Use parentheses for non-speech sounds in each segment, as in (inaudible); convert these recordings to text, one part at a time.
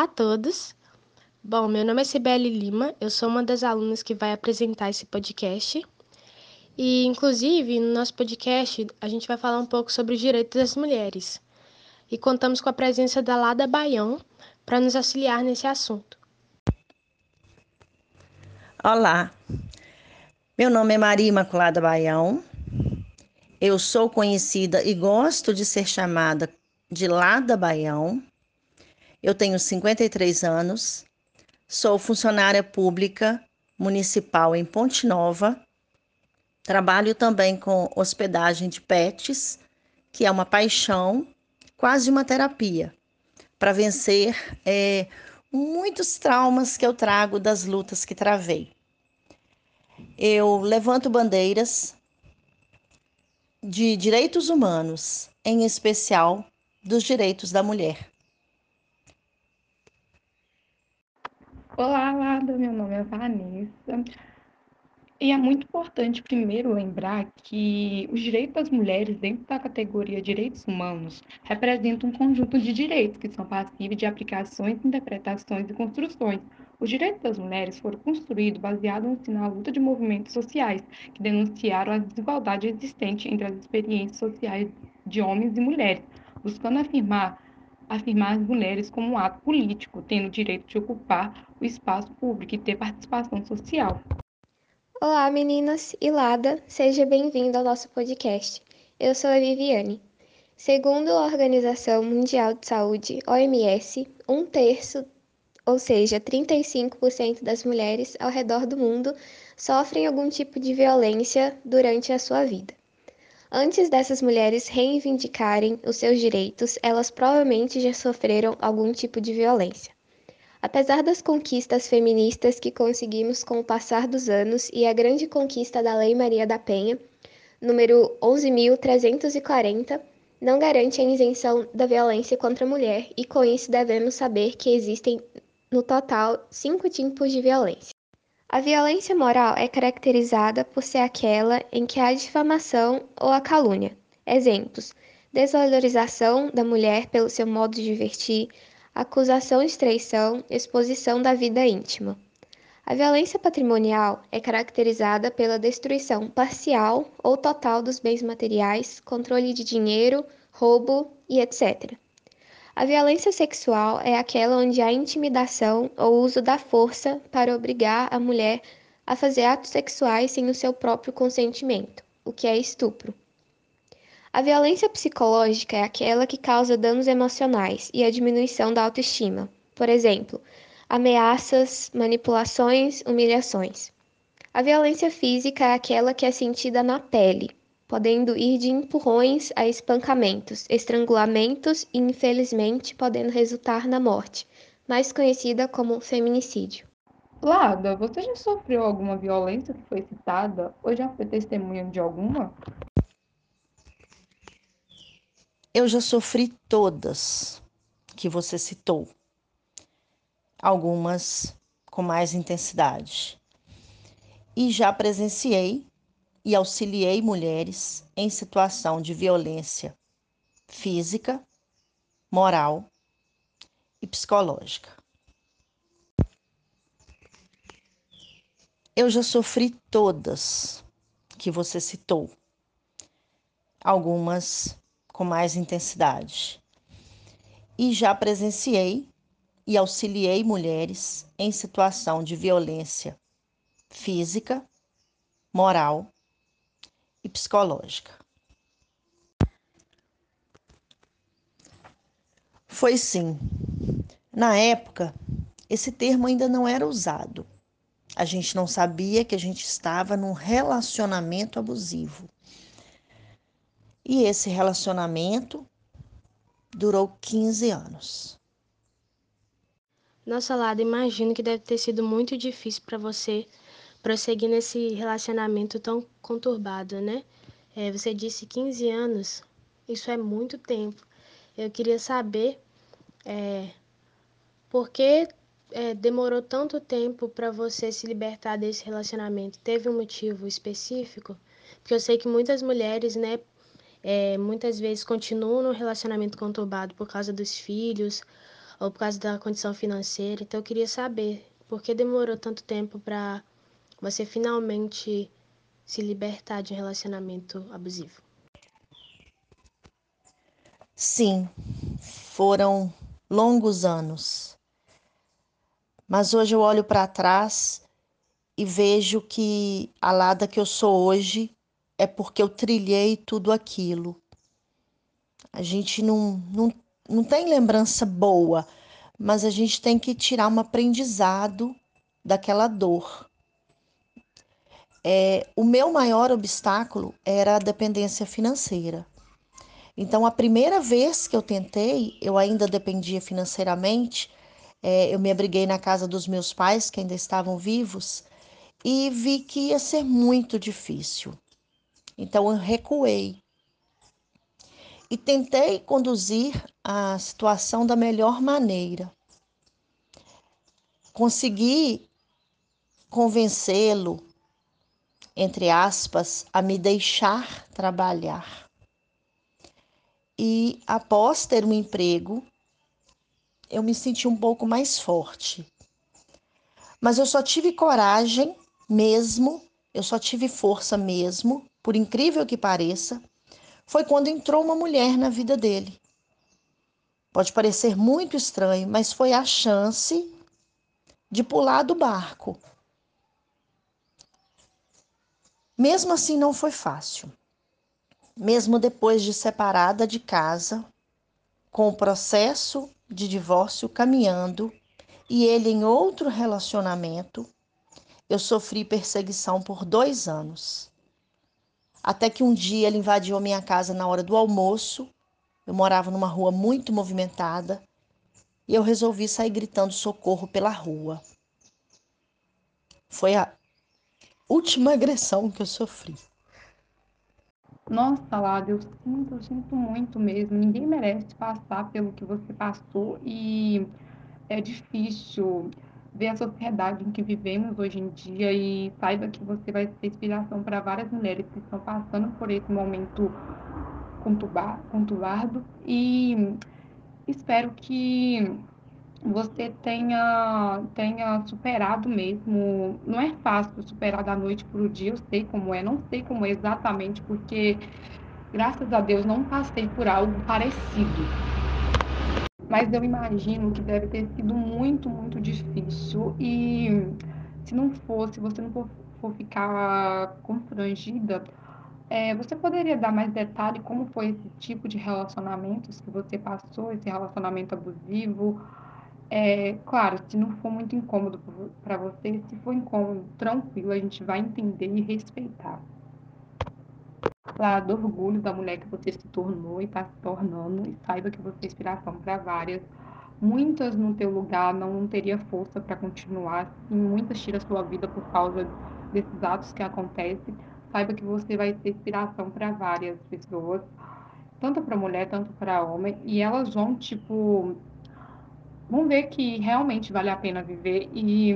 Olá a todos. Bom, meu nome é Sibeli Lima, eu sou uma das alunas que vai apresentar esse podcast. E, inclusive, no nosso podcast, a gente vai falar um pouco sobre os direitos das mulheres. E contamos com a presença da Lada Baião para nos auxiliar nesse assunto. Olá, meu nome é Maria Imaculada Baião. Eu sou conhecida e gosto de ser chamada de Lada Baião. Eu tenho 53 anos, sou funcionária pública municipal em Ponte Nova. Trabalho também com hospedagem de pets, que é uma paixão, quase uma terapia, para vencer é, muitos traumas que eu trago das lutas que travei. Eu levanto bandeiras de direitos humanos, em especial dos direitos da mulher. Olá, Lada, meu nome é Vanessa. E é muito importante, primeiro, lembrar que os direitos das mulheres, dentro da categoria direitos humanos, representam um conjunto de direitos que são passíveis de aplicações, interpretações e construções. Os direitos das mulheres foram construídos baseados na luta de movimentos sociais que denunciaram a desigualdade existente entre as experiências sociais de homens e mulheres, buscando afirmar afirmar as mulheres como um ato político, tendo o direito de ocupar o espaço público e ter participação social. Olá, meninas e Lada, seja bem-vindo ao nosso podcast. Eu sou a Viviane. Segundo a Organização Mundial de Saúde, OMS, um terço, ou seja, 35% das mulheres ao redor do mundo sofrem algum tipo de violência durante a sua vida. Antes dessas mulheres reivindicarem os seus direitos, elas provavelmente já sofreram algum tipo de violência. Apesar das conquistas feministas que conseguimos com o passar dos anos e a grande conquista da Lei Maria da Penha, número 11.340, não garante a isenção da violência contra a mulher e com isso devemos saber que existem no total cinco tipos de violência. A violência moral é caracterizada por ser aquela em que há difamação ou a calúnia. Exemplos: desvalorização da mulher pelo seu modo de vestir, acusação de traição, exposição da vida íntima. A violência patrimonial é caracterizada pela destruição parcial ou total dos bens materiais, controle de dinheiro, roubo e etc. A violência sexual é aquela onde há intimidação ou uso da força para obrigar a mulher a fazer atos sexuais sem o seu próprio consentimento, o que é estupro. A violência psicológica é aquela que causa danos emocionais e a diminuição da autoestima, por exemplo, ameaças, manipulações, humilhações. A violência física é aquela que é sentida na pele, podendo ir de empurrões a espancamentos, estrangulamentos e, infelizmente, podendo resultar na morte, mais conhecida como feminicídio. Lada, você já sofreu alguma violência que foi citada ou já foi testemunha de alguma? Eu já sofri todas que você citou, algumas com mais intensidade. E já presenciei e auxiliei mulheres em situação de violência física, moral e psicológica. Eu já sofri todas que você citou, algumas com mais intensidade. E já presenciei e auxiliei mulheres em situação de violência física, moral e psicológica. Foi sim. Na época, esse termo ainda não era usado. A gente não sabia que a gente estava num relacionamento abusivo. E esse relacionamento durou 15 anos. Nossa, Lada, imagino que deve ter sido muito difícil para você prosseguir nesse relacionamento tão conturbado, né? É, você disse 15 anos, isso é muito tempo. Eu queria saber é, por que é, demorou tanto tempo para você se libertar desse relacionamento? Teve um motivo específico? Porque eu sei que muitas mulheres, né, é, muitas vezes continuam no relacionamento conturbado por causa dos filhos ou por causa da condição financeira. Então eu queria saber por que demorou tanto tempo para você finalmente se libertar de um relacionamento abusivo. Sim, foram longos anos. Mas hoje eu olho para trás e vejo que a Lada que eu sou hoje é porque eu trilhei tudo aquilo. A gente não, não, não tem lembrança boa, mas a gente tem que tirar um aprendizado daquela dor. É, o meu maior obstáculo era a dependência financeira. Então, a primeira vez que eu tentei, eu ainda dependia financeiramente, é, eu me abriguei na casa dos meus pais, que ainda estavam vivos, e vi que ia ser muito difícil. Então, eu recuei e tentei conduzir a situação da melhor maneira. Consegui convencê-lo, entre aspas, a me deixar trabalhar e após ter um emprego, eu me senti um pouco mais forte. Mas eu só tive coragem mesmo, eu só tive força mesmo, por incrível que pareça, foi quando entrou uma mulher na vida dele. Pode parecer muito estranho, mas foi a chance de pular do barco. Mesmo assim, não foi fácil mesmo depois de separada de casa, com o processo de divórcio caminhando e ele em outro relacionamento, eu sofri perseguição por dois anos. Até que um dia ele invadiu minha casa na hora do almoço. Eu morava numa rua muito movimentada e eu resolvi sair gritando socorro pela rua. Foi a última agressão que eu sofri. Nossa, Lada, eu sinto, eu sinto muito mesmo. Ninguém merece passar pelo que você passou e é difícil ver a sociedade em que vivemos hoje em dia e saiba que você vai ser inspiração para várias mulheres que estão passando por esse momento conturbado e espero que você tenha, tenha superado mesmo. Não é fácil superar da noite para o dia, eu sei como é, não sei como é exatamente, porque graças a Deus não passei por algo parecido. Mas eu imagino que deve ter sido muito, muito difícil. E se não fosse, se você não for, for ficar constrangida, é, você poderia dar mais detalhe como foi esse tipo de relacionamentos que você passou, esse relacionamento abusivo? É, claro, se não for muito incômodo para você, se for incômodo, tranquilo, a gente vai entender e respeitar. Falar do orgulho da mulher que você se tornou e está se tornando, e saiba que você é inspiração para várias. Muitas no teu lugar não teria força para continuar, e muitas tiram sua vida por causa desses atos que acontecem. Saiba que você vai ser inspiração para várias pessoas, tanto para mulher, tanto para homem, e elas vão, tipo, vamos ver que realmente vale a pena viver. E,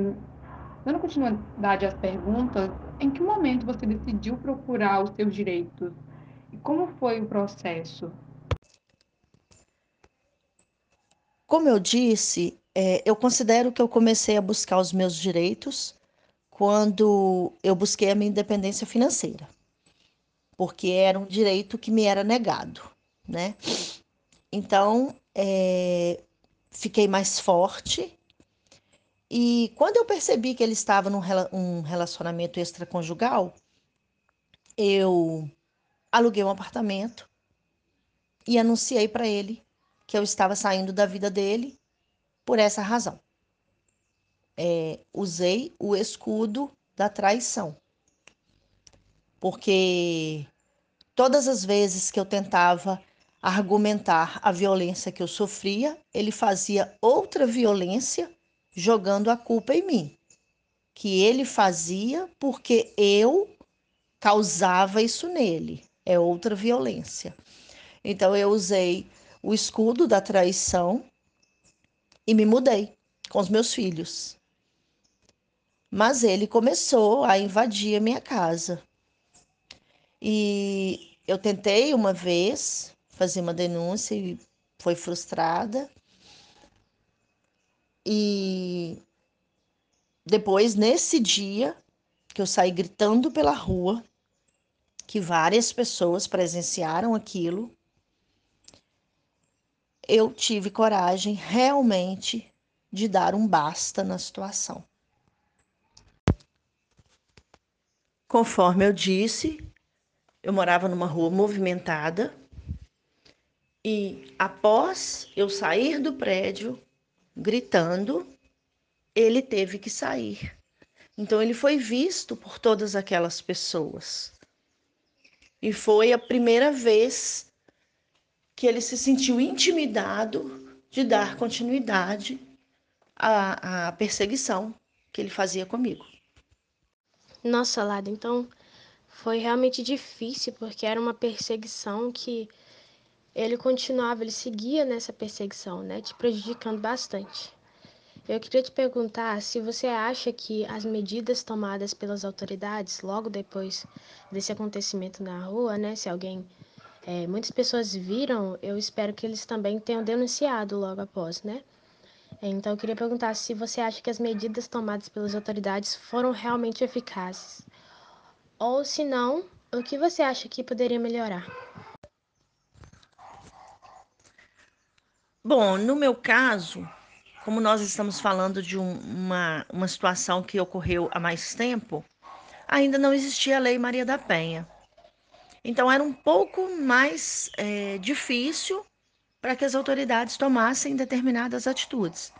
dando continuidade às perguntas, em que momento você decidiu procurar os seus direitos? E como foi o processo? Como eu disse, é, eu considero que eu comecei a buscar os meus direitos quando eu busquei a minha independência financeira, porque era um direito que me era negado, né? Então, é, fiquei mais forte. E quando eu percebi que ele estava num um relacionamento extraconjugal, eu aluguei um apartamento e anunciei para ele que eu estava saindo da vida dele por essa razão. É, usei o escudo da traição. Porque todas as vezes que eu tentava argumentar a violência que eu sofria, ele fazia outra violência jogando a culpa em mim, que ele fazia porque eu causava isso nele. É outra violência. Então eu usei o escudo da traição e me mudei com os meus filhos. Mas ele começou a invadir a minha casa. E eu tentei uma vez, fazer uma denúncia e foi frustrada. E depois, nesse dia, que eu saí gritando pela rua, que várias pessoas presenciaram aquilo, eu tive coragem realmente de dar um basta na situação. Conforme eu disse, eu morava numa rua movimentada e após eu sair do prédio gritando, ele teve que sair. Então ele foi visto por todas aquelas pessoas. E foi a primeira vez que ele se sentiu intimidado de dar continuidade à, à perseguição que ele fazia comigo. Nossa, Lada, então foi realmente difícil, porque era uma perseguição que ele continuava, ele seguia nessa perseguição, né, te prejudicando bastante. Eu queria te perguntar se você acha que as medidas tomadas pelas autoridades logo depois desse acontecimento na rua, né, se alguém é, muitas pessoas viram, eu espero que eles também tenham denunciado logo após, né? Então, eu queria perguntar se você acha que as medidas tomadas pelas autoridades foram realmente eficazes. Ou, se não, o que você acha que poderia melhorar? Bom, no meu caso, como nós estamos falando de um, uma, uma situação que ocorreu há mais tempo, ainda não existia a Lei Maria da Penha. Então, era um pouco mais é, difícil para que as autoridades tomassem determinadas atitudes.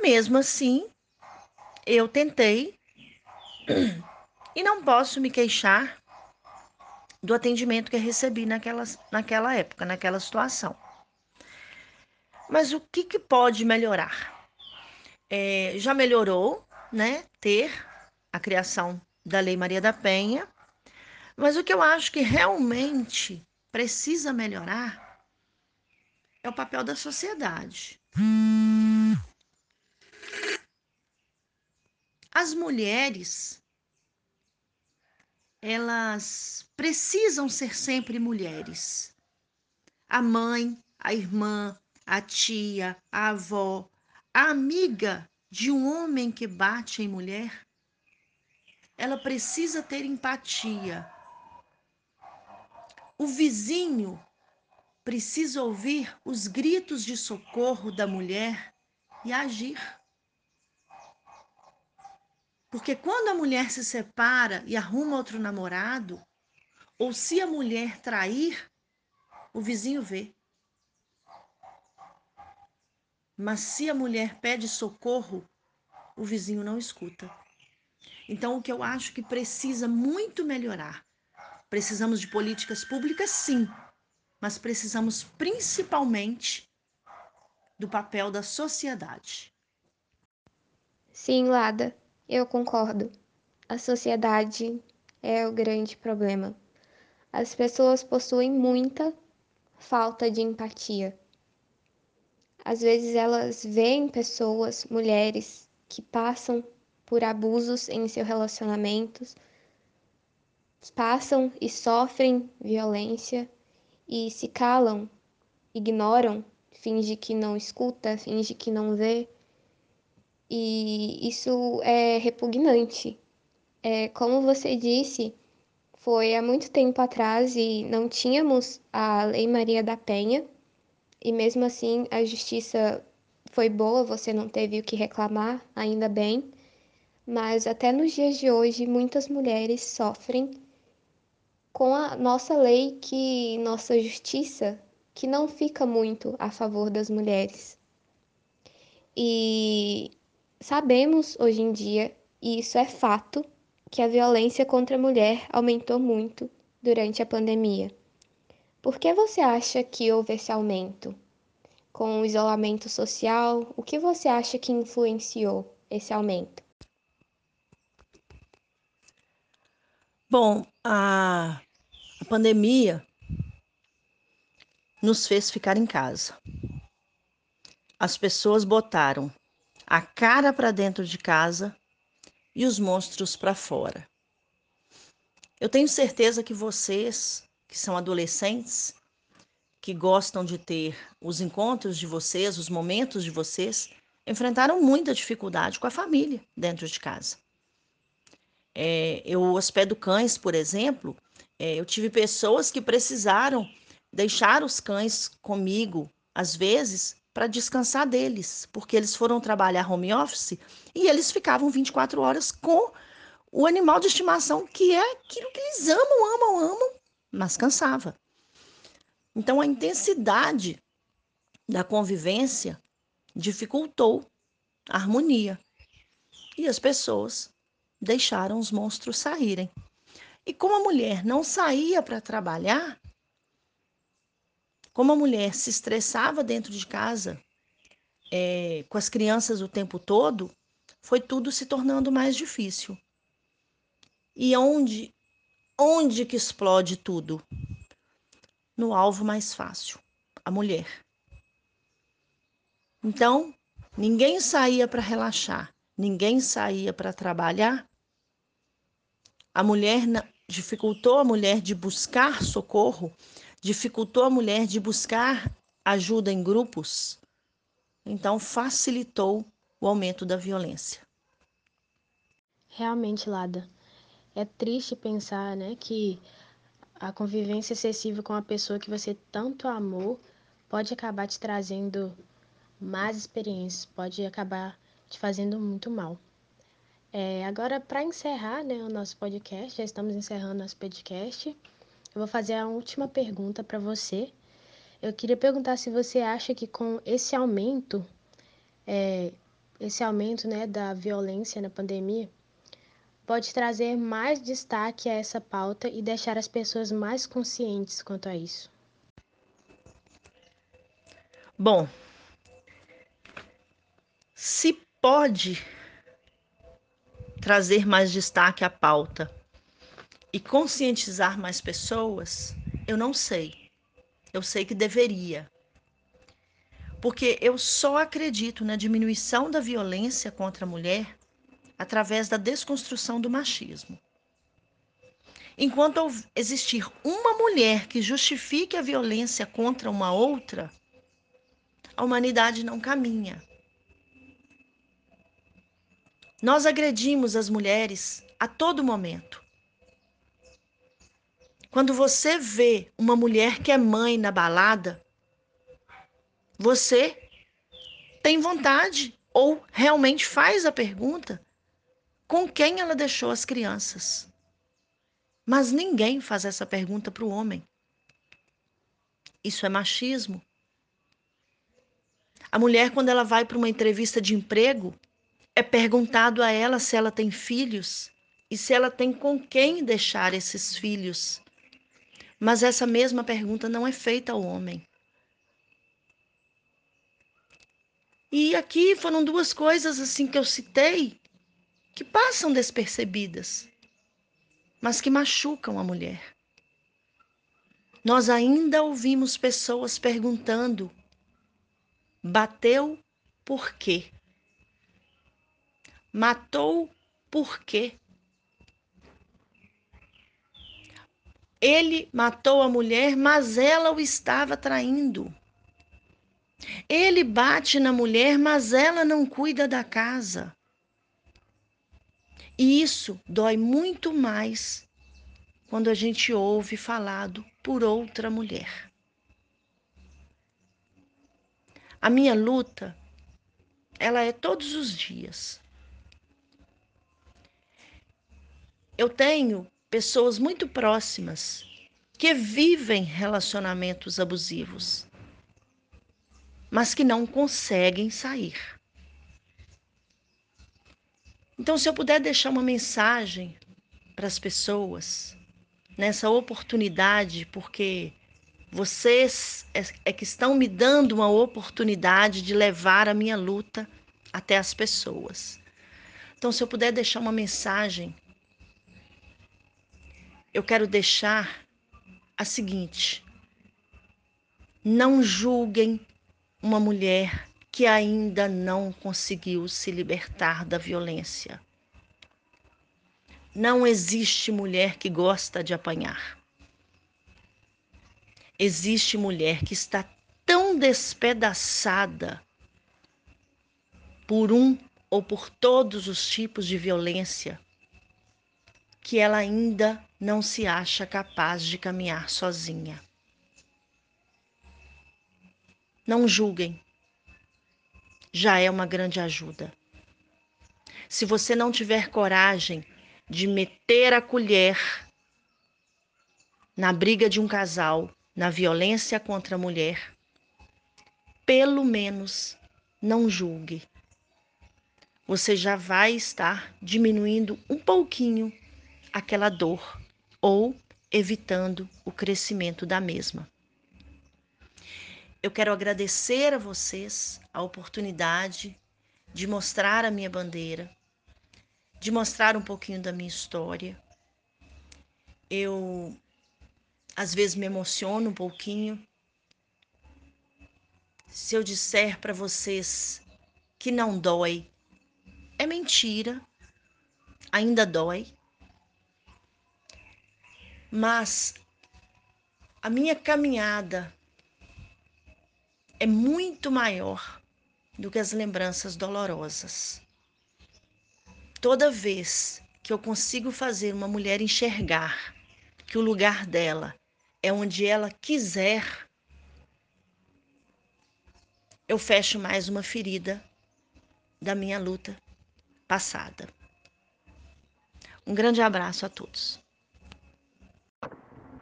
Mesmo assim, eu tentei (clears throat) e não posso me queixar do atendimento que recebi naquela, naquela época, naquela situação. Mas o que, que pode melhorar? É, já melhorou, né? Ter a criação da Lei Maria da Penha, mas o que eu acho que realmente precisa melhorar é o papel da sociedade. As mulheres, elas precisam ser sempre mulheres. A mãe, a irmã, a tia, a avó, a amiga de um homem que bate em mulher, ela precisa ter empatia. O vizinho precisa ouvir os gritos de socorro da mulher e agir. Porque quando a mulher se separa e arruma outro namorado, ou se a mulher trair, o vizinho vê. Mas se a mulher pede socorro, o vizinho não escuta. Então, o que eu acho que precisa muito melhorar, precisamos de políticas públicas, sim, mas precisamos principalmente do papel da sociedade. Sim, Lada, eu concordo. A sociedade é o grande problema. As pessoas possuem muita falta de empatia. Às vezes elas veem pessoas, mulheres, que passam por abusos em seus relacionamentos, passam e sofrem violência e se calam, ignoram, finge que não escuta, finge que não vê. E isso é repugnante. É, como você disse, foi há muito tempo atrás e não tínhamos a Lei Maria da Penha, e mesmo assim a justiça foi boa, você não teve o que reclamar, ainda bem. Mas até nos dias de hoje, muitas mulheres sofrem com a nossa lei que nossa justiça que não fica muito a favor das mulheres. E sabemos hoje em dia, e isso é fato, que a violência contra a mulher aumentou muito durante a pandemia. Por que você acha que houve esse aumento? Com o isolamento social, o que você acha que influenciou esse aumento? Bom, a pandemia nos fez ficar em casa. As pessoas botaram a cara para dentro de casa e os monstros para fora. Eu tenho certeza que vocês, que são adolescentes, que gostam de ter os encontros de vocês, os momentos de vocês enfrentaram muita dificuldade com a família dentro de casa. É, eu hospedo cães, por exemplo, é, eu tive pessoas que precisaram deixar os cães comigo, às vezes, para descansar deles, porque eles foram trabalhar home office e eles ficavam 24 horas com o animal de estimação, que é aquilo que eles amam, amam, amam, mas cansava. Então a intensidade da convivência dificultou a harmonia e as pessoas deixaram os monstros saírem. E como a mulher não saía para trabalhar, como a mulher se estressava dentro de casa, é, com as crianças o tempo todo, foi tudo se tornando mais difícil. E onde, onde que explode tudo? No alvo mais fácil, a mulher. Então, ninguém saía para relaxar, ninguém saía para trabalhar. A mulher dificultou a mulher de buscar socorro dificultou a mulher de buscar ajuda em grupos, então facilitou o aumento da violência. Realmente, Lada, é triste pensar, né, que a convivência excessiva com a pessoa que você tanto amou pode acabar te trazendo más experiências, pode acabar te fazendo muito mal. É, agora, para encerrar né, o nosso podcast, já estamos encerrando nosso podcast. Eu vou fazer a última pergunta para você. Eu queria perguntar se você acha que com esse aumento, é, esse aumento né, da violência na pandemia, pode trazer mais destaque a essa pauta e deixar as pessoas mais conscientes quanto a isso. Bom, se pode trazer mais destaque à pauta e conscientizar mais pessoas, eu não sei. Eu sei que deveria. Porque eu só acredito na diminuição da violência contra a mulher através da desconstrução do machismo. Enquanto existir uma mulher que justifique a violência contra uma outra, a humanidade não caminha. Nós agredimos as mulheres a todo momento. Quando você vê uma mulher que é mãe na balada, você tem vontade ou realmente faz a pergunta com quem ela deixou as crianças. Mas ninguém faz essa pergunta para o homem. Isso é machismo. A mulher, quando ela vai para uma entrevista de emprego, é perguntado a ela se ela tem filhos e se ela tem com quem deixar esses filhos. Mas essa mesma pergunta não é feita ao homem. E aqui foram duas coisas assim que eu citei que passam despercebidas, mas que machucam a mulher. Nós ainda ouvimos pessoas perguntando: bateu por quê? Matou por quê? Ele matou a mulher, mas ela o estava traindo. Ele bate na mulher, mas ela não cuida da casa. E isso dói muito mais quando a gente ouve falado por outra mulher. A minha luta, ela é todos os dias. Eu tenho pessoas muito próximas que vivem relacionamentos abusivos, mas que não conseguem sair. Então, se eu puder deixar uma mensagem para as pessoas nessa oportunidade, porque vocês é, é, que estão me dando uma oportunidade de levar a minha luta até as pessoas. Então, se eu puder deixar uma mensagem eu quero deixar a seguinte: não julguem uma mulher que ainda não conseguiu se libertar da violência. Não existe mulher que gosta de apanhar. Existe mulher que está tão despedaçada por um ou por todos os tipos de violência que ela ainda não se acha capaz de caminhar sozinha. Não julguem, já é uma grande ajuda. Se você não tiver coragem de meter a colher na briga de um casal, na violência contra a mulher, pelo menos não julgue. Você já vai estar diminuindo um pouquinho aquela dor ou evitando o crescimento da mesma. Eu quero agradecer a vocês a oportunidade de mostrar a minha bandeira, de mostrar um pouquinho da minha história. Eu às vezes me emociono um pouquinho se eu disser para vocês que não dói. É mentira, ainda dói. Mas a minha caminhada é muito maior do que as lembranças dolorosas. Toda vez que eu consigo fazer uma mulher enxergar que o lugar dela é onde ela quiser, eu fecho mais uma ferida da minha luta passada. Um grande abraço a todos.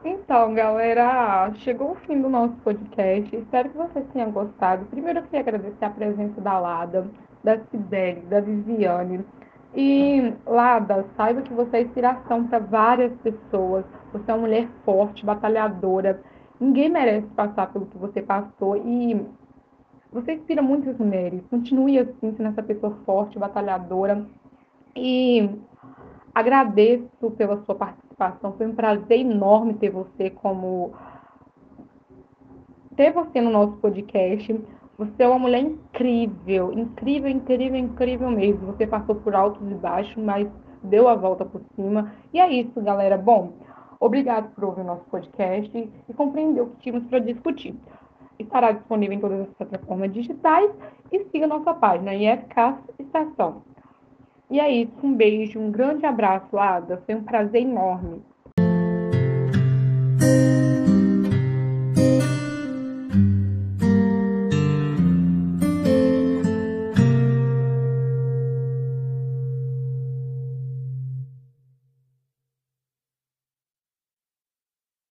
Então, galera, chegou o fim do nosso podcast. Espero que vocês tenham gostado. Primeiro, eu queria agradecer a presença da Lada, da Cibele, da Viviane. E, Lada, saiba que você é inspiração para várias pessoas. Você é uma mulher forte, batalhadora. Ninguém merece passar pelo que você passou. E você inspira muitas mulheres. Continue assim, sendo essa pessoa forte, batalhadora. E agradeço pela sua participação participação. Foi um prazer enorme ter você como ter você no nosso podcast. Você é uma mulher incrível, incrível, incrível, incrível mesmo. Você passou por altos e baixos, mas deu a volta por cima. E é isso, galera. Bom, obrigado por ouvir o nosso podcast e compreender o que tínhamos para discutir. Estará disponível em todas as plataformas digitais e siga nossa página IFK Estação. E é isso, um beijo, um grande abraço, Ada. Foi um prazer enorme.